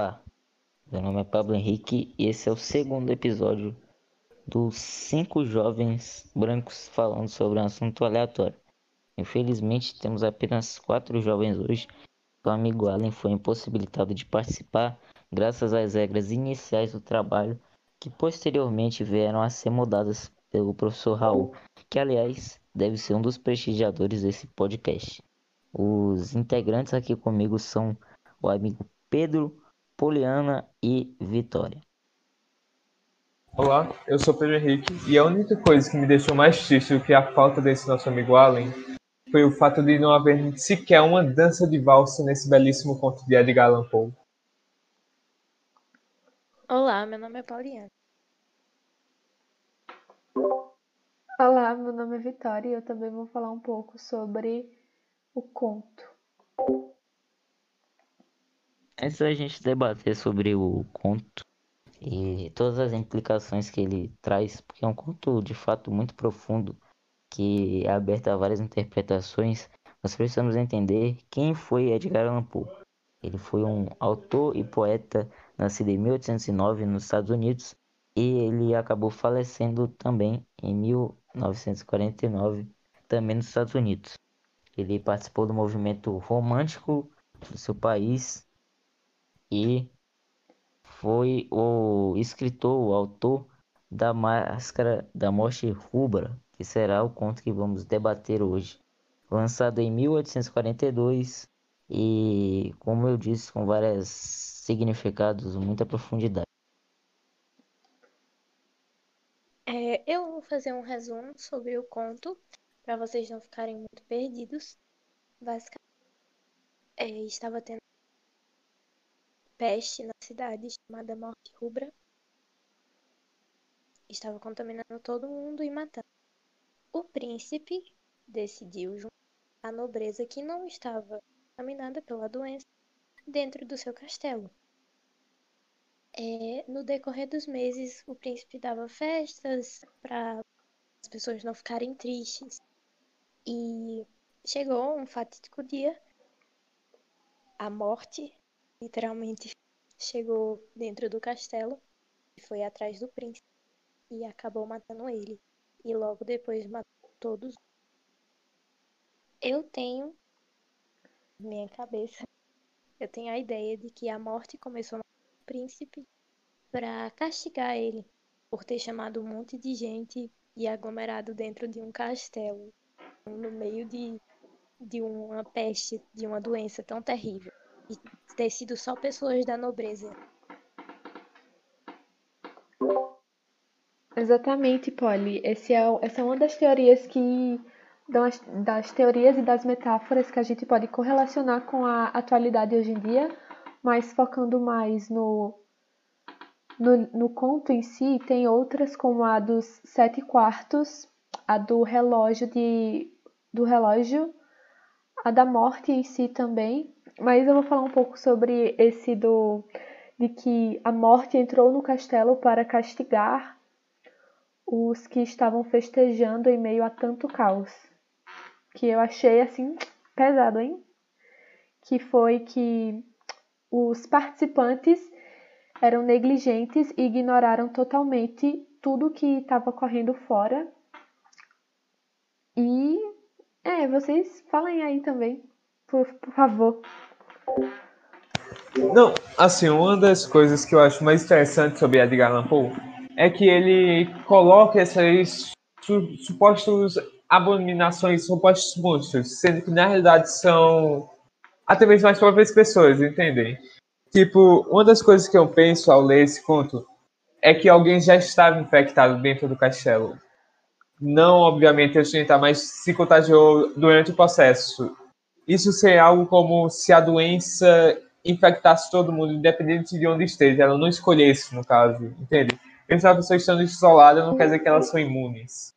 Olá, meu nome é Pablo Henrique e esse é o segundo episódio dos cinco jovens brancos falando sobre um assunto aleatório. Infelizmente temos apenas quatro jovens hoje. O amigo Allen foi impossibilitado de participar graças às regras iniciais do trabalho que posteriormente vieram a ser mudadas pelo professor Raul, que aliás deve ser um dos prestigiadores desse podcast. Os integrantes aqui comigo são o amigo Pedro, Poliana e Vitória. Olá, eu sou Pedro Henrique e a única coisa que me deixou mais triste do que a falta desse nosso amigo Allen foi o fato de não haver sequer uma dança de valsa nesse belíssimo conto de Edgar Allan Poe. Olá, meu nome é Pauliana. Olá, meu nome é Vitória e eu também vou falar um pouco sobre o conto. Antes da gente debater sobre o conto e todas as implicações que ele traz, porque é um conto de fato muito profundo, que é aberto a várias interpretações, nós precisamos entender quem foi Edgar Allan Poe. Ele foi um autor e poeta nascido em 1809 nos Estados Unidos e ele acabou falecendo também em 1949, também nos Estados Unidos. Ele participou do movimento romântico do seu país e foi o escritor, o autor da Máscara da Morte Rubra, que será o conto que vamos debater hoje. Lançado em 1842 e, como eu disse, com vários significados, muita profundidade. É, eu vou fazer um resumo sobre o conto, para vocês não ficarem muito perdidos. Basicamente, é, estava tendo peste na cidade chamada Morte Rubra. Estava contaminando todo mundo e matando. O príncipe decidiu juntar a nobreza que não estava contaminada pela doença dentro do seu castelo. É, no decorrer dos meses, o príncipe dava festas para as pessoas não ficarem tristes. E chegou um fatídico dia, a morte literalmente chegou dentro do castelo e foi atrás do príncipe e acabou matando ele. E logo depois matou todos. Eu tenho, minha cabeça, eu tenho a ideia de que a morte começou no príncipe para castigar ele por ter chamado um monte de gente e aglomerado dentro de um castelo, no meio de, de uma peste, de uma doença tão terrível. E ter sido só pessoas da nobreza. Exatamente, Polly. É, essa é uma das teorias que das, das teorias e das metáforas que a gente pode correlacionar com a atualidade hoje em dia, mas focando mais no, no, no conto em si, tem outras como a dos sete quartos, a do relógio de do relógio, a da morte em si também, mas eu vou falar um pouco sobre esse do de que a morte entrou no castelo para castigar os que estavam festejando em meio a tanto caos. Que eu achei assim pesado, hein? Que foi que os participantes eram negligentes e ignoraram totalmente tudo que estava correndo fora. E é, vocês falem aí também, por, por favor. Não, assim, uma das coisas que eu acho mais interessante sobre Edgar Allan Poe é que ele coloca essas su supostas abominações, supostos monstros, sendo que na realidade são até mesmo as próprias pessoas, entendem? Tipo, uma das coisas que eu penso ao ler esse conto é que alguém já estava infectado dentro do castelo. Não, obviamente, a gente mas se contagiou durante o processo. Isso seria algo como se a doença infectasse todo mundo, independente de onde esteja. Ela não escolhesse, no caso, entende? Mesmo a pessoa estando isolada, não quer dizer que elas são imunes.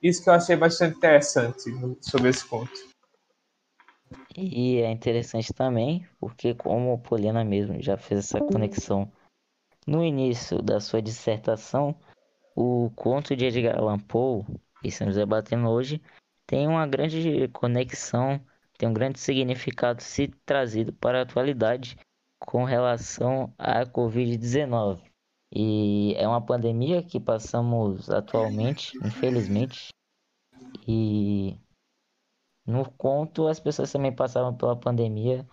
Isso que eu achei bastante interessante sobre esse ponto. E é interessante também, porque como a Poliana mesmo já fez essa conexão no início da sua dissertação, o conto de Edgar Allan Poe, que estamos debatendo hoje, tem uma grande conexão, tem um grande significado se trazido para a atualidade, com relação à Covid-19. E é uma pandemia que passamos atualmente, infelizmente. E no conto as pessoas também passavam pela pandemia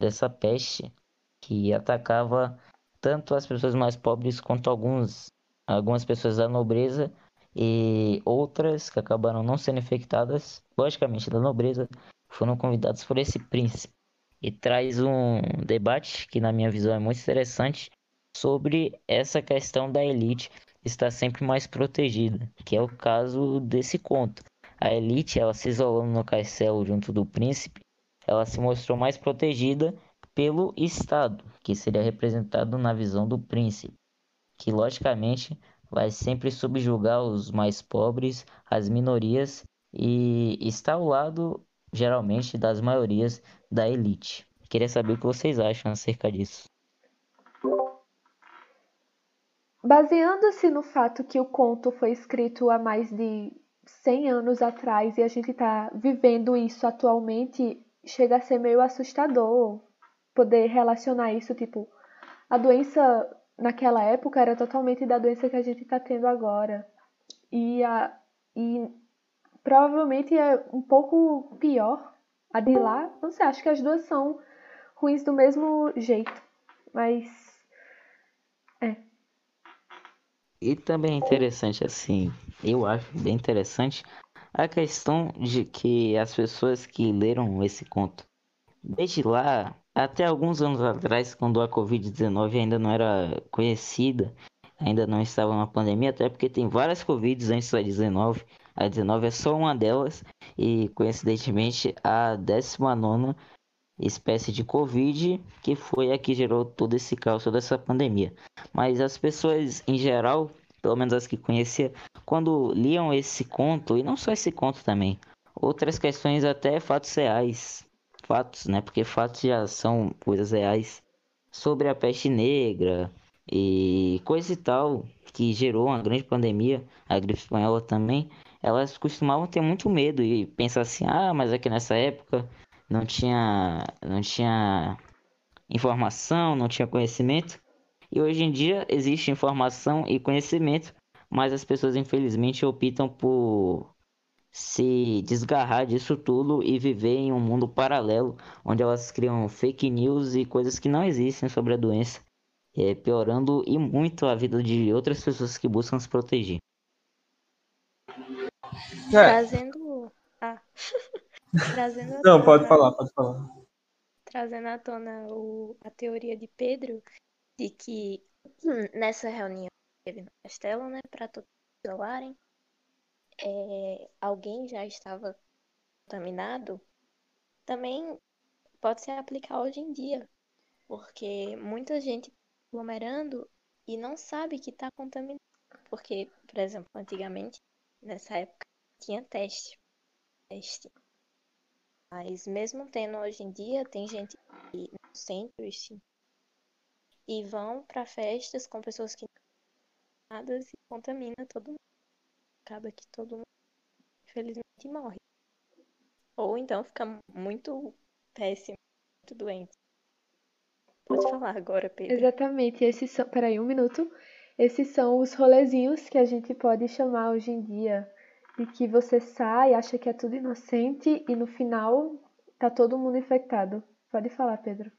dessa peste que atacava tanto as pessoas mais pobres quanto alguns algumas pessoas da nobreza e outras que acabaram não sendo infectadas, logicamente da nobreza, foram convidados por esse príncipe. E traz um debate que, na minha visão, é muito interessante sobre essa questão da elite estar sempre mais protegida, que é o caso desse conto. A elite, ela se isolando no castelo junto do príncipe, ela se mostrou mais protegida pelo Estado, que seria representado na visão do príncipe, que logicamente vai sempre subjugar os mais pobres, as minorias e está ao lado geralmente das maiorias da elite. Queria saber o que vocês acham acerca disso. Baseando-se no fato que o conto foi escrito há mais de 100 anos atrás e a gente está vivendo isso atualmente, chega a ser meio assustador poder relacionar isso, tipo, a doença naquela época era totalmente da doença que a gente está tendo agora. E, a, e provavelmente é um pouco pior a de lá. Não sei, acho que as duas são ruins do mesmo jeito. Mas. É. E também é interessante, assim, eu acho bem interessante a questão de que as pessoas que leram esse conto, desde lá, até alguns anos atrás, quando a Covid-19 ainda não era conhecida, ainda não estava na pandemia, até porque tem várias Covids antes da 19. A 19 é só uma delas e coincidentemente a 19 espécie de Covid que foi a que gerou todo esse caos, toda essa pandemia. Mas as pessoas em geral, pelo menos as que conhecia, quando liam esse conto, e não só esse conto também, outras questões até fatos reais, fatos, né? Porque fatos já são coisas reais sobre a peste negra e coisa e tal que gerou uma grande pandemia, a gripe espanhola também. Elas costumavam ter muito medo e pensar assim: "Ah, mas aqui nessa época não tinha não tinha informação, não tinha conhecimento". E hoje em dia existe informação e conhecimento, mas as pessoas infelizmente optam por se desgarrar disso tudo e viver em um mundo paralelo, onde elas criam fake news e coisas que não existem sobre a doença, é, piorando e muito a vida de outras pessoas que buscam se proteger. É. Trazendo. Ah. Trazendo Não, pode falar, pode falar. Trazendo à tona o... a teoria de Pedro de que nessa reunião que teve no castelo, né, para todos isolarem, é, alguém já estava contaminado, também pode se aplicar hoje em dia, porque muita gente aglomerando e não sabe que está contaminado. Porque, por exemplo, antigamente, nessa época, tinha teste. teste. Mas mesmo tendo hoje em dia, tem gente no centro e vão para festas com pessoas que não nada e contamina todo mundo acaba que todo mundo, infelizmente, morre. Ou então fica muito péssimo, muito doente. Pode falar agora, Pedro. Exatamente. Esses são... Peraí, um minuto. Esses são os rolezinhos que a gente pode chamar hoje em dia. De que você sai, acha que é tudo inocente e no final tá todo mundo infectado. Pode falar, Pedro.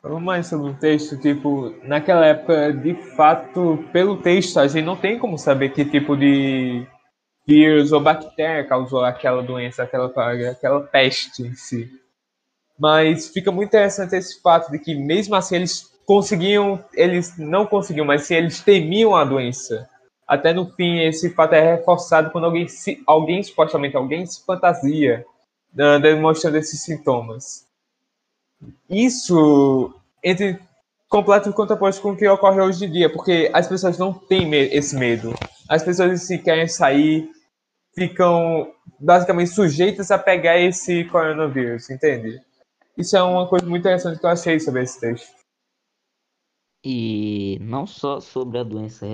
Falando mais sobre o texto, tipo, naquela época, de fato, pelo texto, a gente não tem como saber que tipo de vírus ou bactéria causou aquela doença, aquela aquela peste em si. Mas fica muito interessante esse fato de que mesmo assim eles conseguiam, eles não conseguiam, mas sim eles temiam a doença. Até no fim esse fato é reforçado quando alguém, se, alguém supostamente alguém se fantasia, demonstrando esses sintomas isso entre completo contraposto com o que ocorre hoje em dia, porque as pessoas não têm esse medo. As pessoas se querem sair, ficam basicamente sujeitas a pegar esse coronavírus, entende? Isso é uma coisa muito interessante que eu achei sobre esse texto. E não só sobre a doença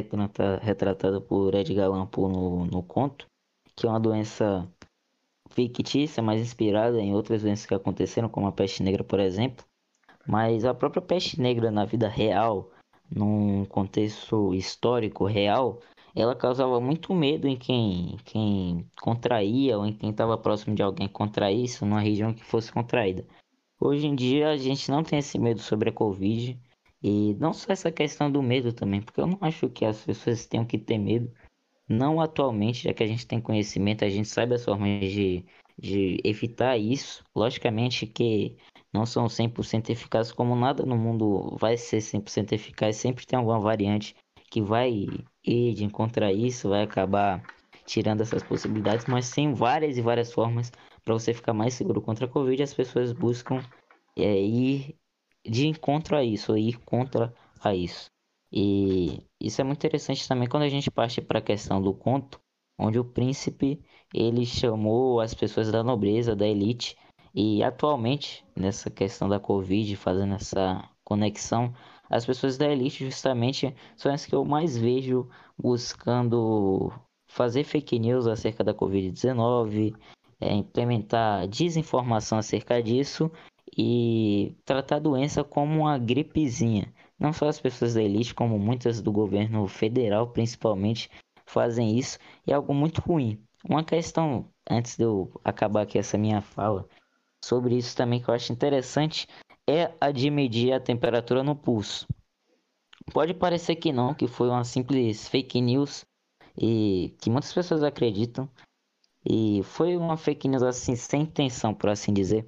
retratada por Edgar Allan Poe no, no conto, que é uma doença fictícia, mas inspirada em outras doenças que aconteceram, como a peste negra, por exemplo. Mas a própria peste negra na vida real, num contexto histórico real, ela causava muito medo em quem, quem contraía ou em quem estava próximo de alguém que contraísse numa região que fosse contraída. Hoje em dia a gente não tem esse medo sobre a Covid e não só essa questão do medo também, porque eu não acho que as pessoas tenham que ter medo, não atualmente, já que a gente tem conhecimento, a gente sabe as formas de, de evitar isso. Logicamente que não são 100% eficazes, como nada no mundo vai ser 100% eficaz, sempre tem alguma variante que vai ir de encontrar isso, vai acabar tirando essas possibilidades, mas tem várias e várias formas para você ficar mais seguro contra a Covid. As pessoas buscam é, ir de encontro a isso, ir contra a isso. E isso é muito interessante também quando a gente parte para a questão do conto, onde o príncipe ele chamou as pessoas da nobreza, da elite, e atualmente nessa questão da Covid, fazendo essa conexão, as pessoas da elite justamente são as que eu mais vejo buscando fazer fake news acerca da Covid-19, é, implementar desinformação acerca disso e tratar a doença como uma gripezinha. Não só as pessoas da elite, como muitas do governo federal, principalmente, fazem isso e é algo muito ruim. Uma questão, antes de eu acabar aqui essa minha fala, sobre isso também que eu acho interessante, é a de medir a temperatura no pulso. Pode parecer que não, que foi uma simples fake news e que muitas pessoas acreditam. E foi uma fake news assim, sem intenção, por assim dizer.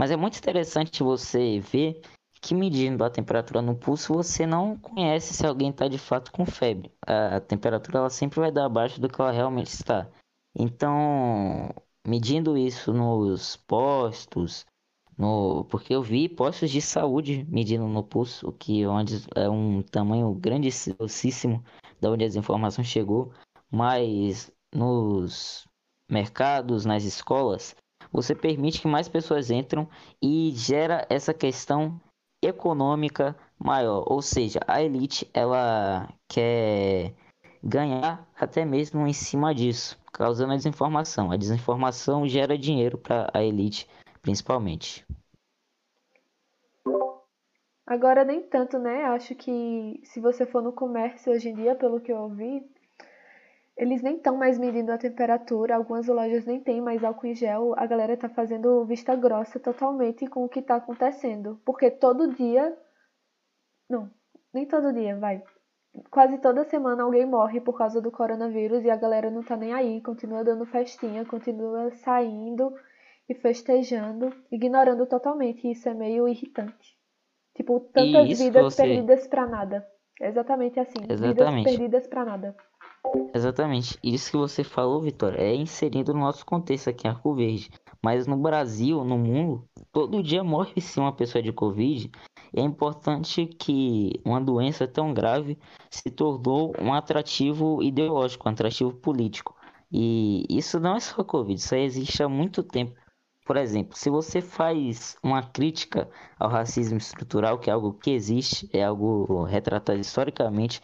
Mas é muito interessante você ver que medindo a temperatura no pulso, você não conhece se alguém está de fato com febre. A, temperatura ela sempre vai dar abaixo do que ela realmente está. Então, medindo isso nos postos, no, porque eu vi postos de saúde medindo no pulso, que onde é um tamanho grandíssimo da onde as informações chegou, mas nos mercados, nas escolas, você permite que mais pessoas entram e gera essa questão econômica maior, ou seja, a elite ela quer ganhar até mesmo em cima disso, causando a desinformação. A desinformação gera dinheiro para a elite principalmente. Agora nem tanto, né? Acho que se você for no comércio hoje em dia, pelo que eu ouvi, eles nem estão mais medindo a temperatura, algumas lojas nem tem mais álcool em gel, a galera tá fazendo vista grossa totalmente com o que tá acontecendo. Porque todo dia. Não, nem todo dia, vai. Quase toda semana alguém morre por causa do coronavírus e a galera não tá nem aí, continua dando festinha, continua saindo e festejando, ignorando totalmente. Isso é meio irritante. Tipo, tantas vidas você... perdidas para nada. É exatamente assim. Exatamente. Vidas perdidas para nada. Exatamente. Isso que você falou, Vitória, é inserido no nosso contexto aqui em Arco Verde. Mas no Brasil, no mundo, todo dia morre sim uma pessoa de Covid. É importante que uma doença tão grave se tornou um atrativo ideológico, um atrativo político. E isso não é só Covid, isso existe há muito tempo. Por exemplo, se você faz uma crítica ao racismo estrutural, que é algo que existe, é algo retratado historicamente,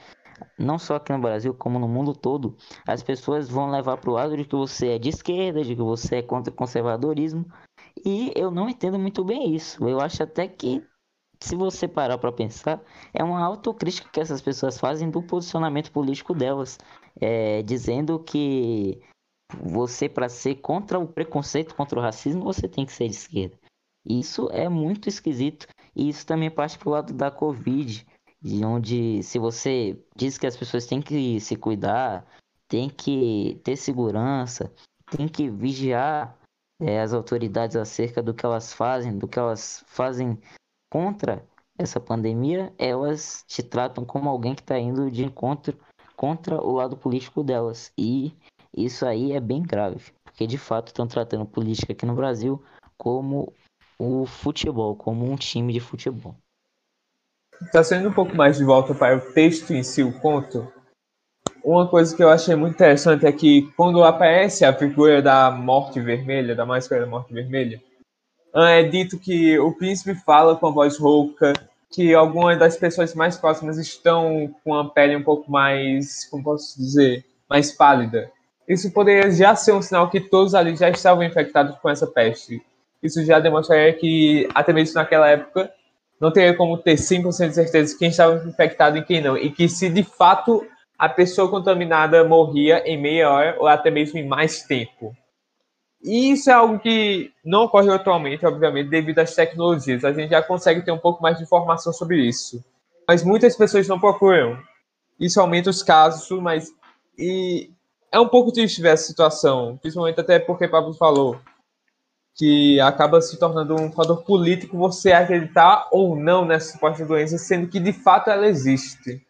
não só aqui no Brasil, como no mundo todo, as pessoas vão levar para o lado de que você é de esquerda, de que você é contra o conservadorismo, e eu não entendo muito bem isso. Eu acho até que, se você parar para pensar, é uma autocrítica que essas pessoas fazem do posicionamento político delas, é, dizendo que você, para ser contra o preconceito, contra o racismo, você tem que ser de esquerda. Isso é muito esquisito. E isso também parte para o lado da Covid, de onde se você diz que as pessoas têm que se cuidar, tem que ter segurança, tem que vigiar é, as autoridades acerca do que elas fazem, do que elas fazem contra essa pandemia, elas te tratam como alguém que está indo de encontro contra o lado político delas. E isso aí é bem grave, porque de fato estão tratando política aqui no Brasil como o futebol, como um time de futebol. Está sendo um pouco mais de volta para o texto em si, o conto. Uma coisa que eu achei muito interessante é que quando aparece a figura da morte vermelha, da máscara da morte vermelha, é dito que o príncipe fala com a voz rouca, que algumas das pessoas mais próximas estão com a pele um pouco mais, como posso dizer, mais pálida. Isso poderia já ser um sinal que todos ali já estavam infectados com essa peste. Isso já demonstraria que, até mesmo naquela época, não teria como ter 100% de certeza de quem estava infectado e quem não. E que se de fato a pessoa contaminada morria em meia hora ou até mesmo em mais tempo. E isso é algo que não ocorre atualmente, obviamente, devido às tecnologias. A gente já consegue ter um pouco mais de informação sobre isso. Mas muitas pessoas não procuram. Isso aumenta os casos, mas. E é um pouco triste ver essa situação, principalmente até porque Pablo falou que acaba se tornando um fator político você acreditar ou não nessa suposta doença, sendo que de fato ela existe.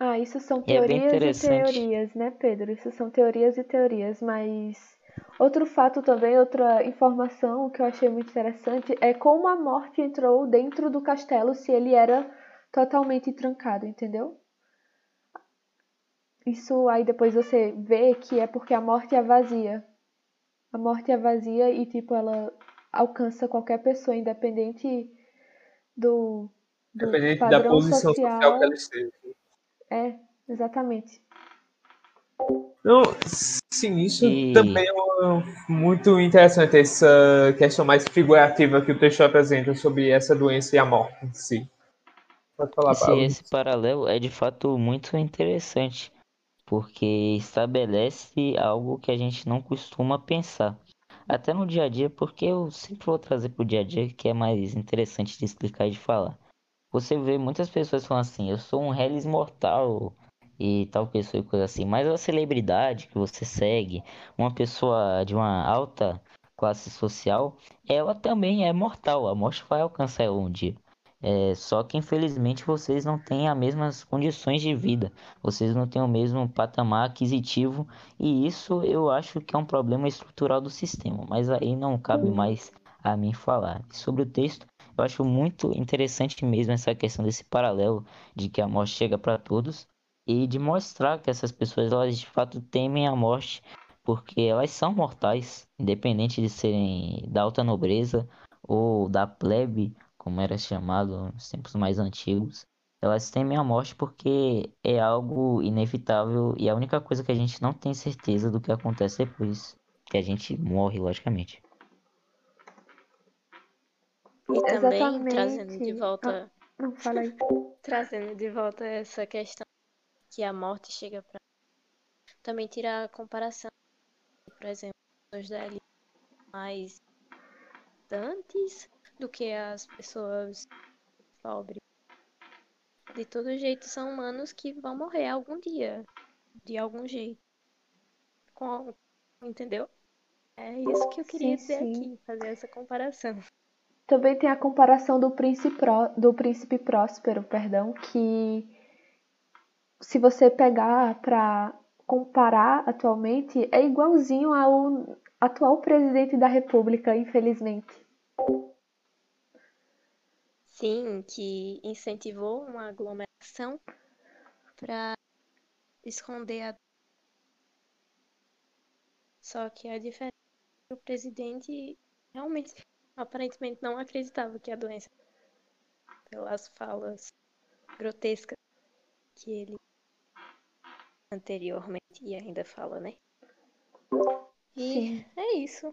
Ah, isso são é teorias é e teorias, né, Pedro? Isso são teorias e teorias, mas outro fato também, outra informação que eu achei muito interessante é como a morte entrou dentro do castelo se ele era totalmente trancado, entendeu? Isso aí depois você vê que é porque a morte é vazia. A morte é vazia e, tipo, ela alcança qualquer pessoa, independente do, do independente da posição social. social que ela esteja. É, exatamente. Não, sim, isso e... também é muito interessante, essa questão mais figurativa que o texto apresenta sobre essa doença e a morte em si. Pode falar, esse, esse paralelo é de fato muito interessante porque estabelece algo que a gente não costuma pensar. Até no dia a dia, porque eu sempre vou trazer para o dia a dia que é mais interessante de explicar e de falar. Você vê muitas pessoas falando assim, eu sou um Hellis mortal e tal pessoa e coisa assim, mas a celebridade que você segue, uma pessoa de uma alta classe social, ela também é mortal, a morte vai alcançar ela um dia. É, só que infelizmente vocês não têm as mesmas condições de vida, vocês não têm o mesmo patamar aquisitivo. E isso eu acho que é um problema estrutural do sistema, mas aí não cabe mais a mim falar. Sobre o texto, eu acho muito interessante mesmo essa questão desse paralelo de que a morte chega para todos e de mostrar que essas pessoas elas de fato temem a morte porque elas são mortais, independente de serem da alta nobreza ou da plebe como era chamado nos tempos mais antigos, elas temem a morte porque é algo inevitável e a única coisa que a gente não tem certeza do que acontece depois, que a gente morre, logicamente. E também Exatamente. trazendo de volta ah, não, fala aí. trazendo de volta essa questão que a morte chega para também tirar a comparação, por exemplo, os da mais dantes do que as pessoas pobres. De todo jeito, são humanos que vão morrer algum dia, de algum jeito. Com, entendeu? É isso que eu queria sim, dizer sim. aqui, fazer essa comparação. Também tem a comparação do príncipe, do príncipe próspero, perdão, que se você pegar para comparar atualmente, é igualzinho ao atual presidente da República, infelizmente. Sim, que incentivou uma aglomeração para esconder a. Só que a diferença é que o presidente realmente, aparentemente, não acreditava que a doença, pelas falas grotescas que ele anteriormente e ainda fala, né? E Sim. é isso.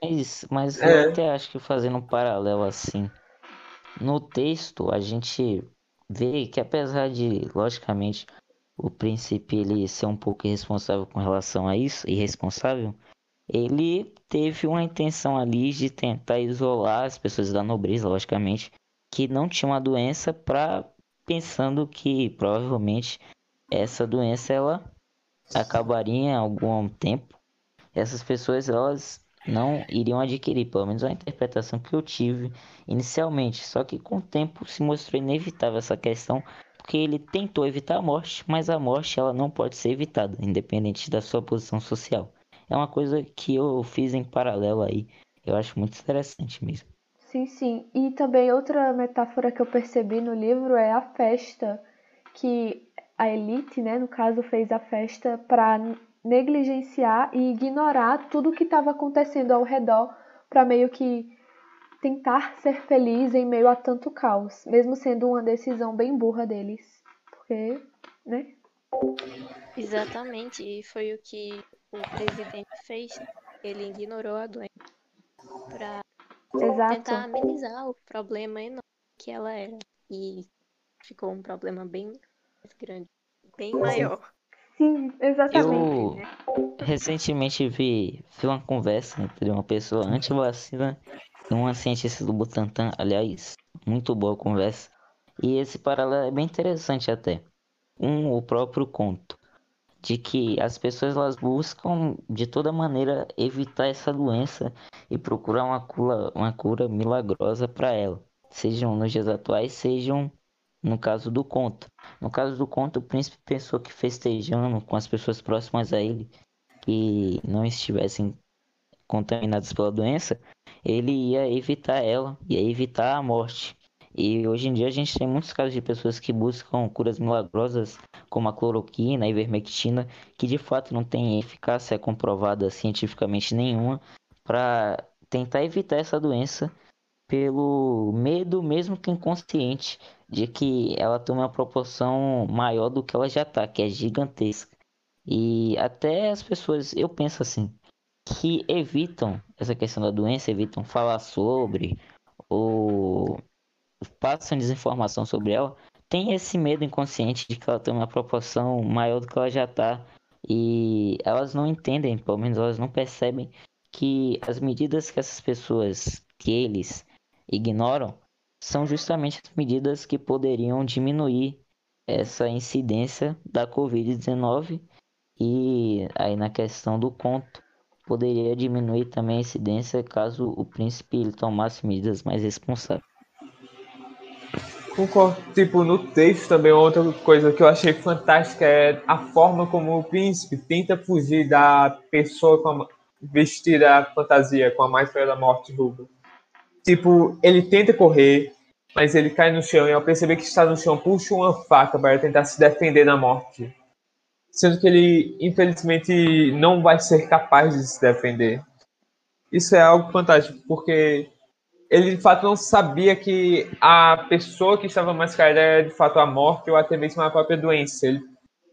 É isso, mas é. eu até acho que fazendo um paralelo assim no texto, a gente vê que apesar de, logicamente, o príncipe ele ser um pouco irresponsável com relação a isso, irresponsável, ele teve uma intenção ali de tentar isolar as pessoas da nobreza, logicamente, que não tinham a doença, para pensando que provavelmente essa doença ela acabaria em algum tempo. Essas pessoas elas não iriam adquirir, pelo menos a interpretação que eu tive inicialmente. Só que com o tempo se mostrou inevitável essa questão, porque ele tentou evitar a morte, mas a morte ela não pode ser evitada, independente da sua posição social. É uma coisa que eu fiz em paralelo aí. Eu acho muito interessante mesmo. Sim, sim. E também outra metáfora que eu percebi no livro é a festa, que a elite, né, no caso, fez a festa para negligenciar e ignorar tudo o que estava acontecendo ao redor para meio que tentar ser feliz em meio a tanto caos, mesmo sendo uma decisão bem burra deles. Porque, né? Exatamente, e foi o que o presidente fez. Ele ignorou a doença para tentar amenizar o problema enorme que ela era. E ficou um problema bem mais grande, bem maior. Sim, exatamente. Eu recentemente vi, vi uma conversa entre uma pessoa anti-vacina e uma cientista do Butantan. Aliás, muito boa a conversa. E esse paralelo é bem interessante até. Um, o próprio conto. De que as pessoas elas buscam de toda maneira evitar essa doença e procurar uma cura, uma cura milagrosa para ela. Sejam nos dias atuais, sejam no caso do conto. No caso do conto, o príncipe pensou que festejando com as pessoas próximas a ele, que não estivessem contaminadas pela doença, ele ia evitar ela, ia evitar a morte. E hoje em dia a gente tem muitos casos de pessoas que buscam curas milagrosas, como a cloroquina, a ivermectina, que de fato não tem eficácia comprovada cientificamente nenhuma para tentar evitar essa doença pelo medo, mesmo que inconsciente, de que ela tome uma proporção maior do que ela já está, que é gigantesca. E até as pessoas, eu penso assim, que evitam essa questão da doença, evitam falar sobre ou passam desinformação sobre ela, tem esse medo inconsciente de que ela tem uma proporção maior do que ela já está. E elas não entendem, pelo menos elas não percebem que as medidas que essas pessoas, que eles ignoram, são justamente as medidas que poderiam diminuir essa incidência da Covid-19 e aí na questão do conto poderia diminuir também a incidência caso o príncipe ele tomasse medidas mais responsáveis. Concordo. Tipo, no texto também outra coisa que eu achei fantástica é a forma como o príncipe tenta fugir da pessoa com a, vestida a fantasia com a máscara da morte rubra. Tipo, ele tenta correr, mas ele cai no chão e ao perceber que está no chão puxa uma faca para tentar se defender da morte. Sendo que ele, infelizmente, não vai ser capaz de se defender. Isso é algo fantástico, porque ele de fato não sabia que a pessoa que estava mascarada era de fato a morte ou até mesmo a própria doença. Ele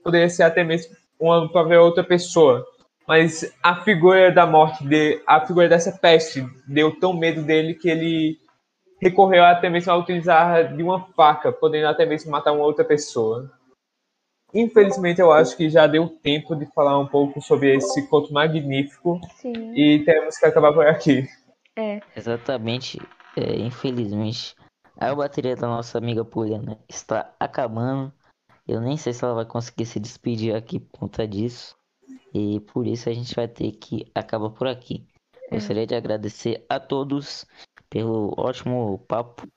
poderia ser até mesmo uma própria outra pessoa. Mas a figura da morte, de, a figura dessa peste, deu tão medo dele que ele recorreu até mesmo a utilizar de uma faca, podendo até mesmo matar uma outra pessoa. Infelizmente, eu acho que já deu tempo de falar um pouco sobre esse conto magnífico Sim. e temos que acabar por aqui. É. Exatamente, é, infelizmente, a bateria da nossa amiga Poliana está acabando. Eu nem sei se ela vai conseguir se despedir aqui por conta disso. E por isso a gente vai ter que acabar por aqui. Gostaria de agradecer a todos pelo ótimo papo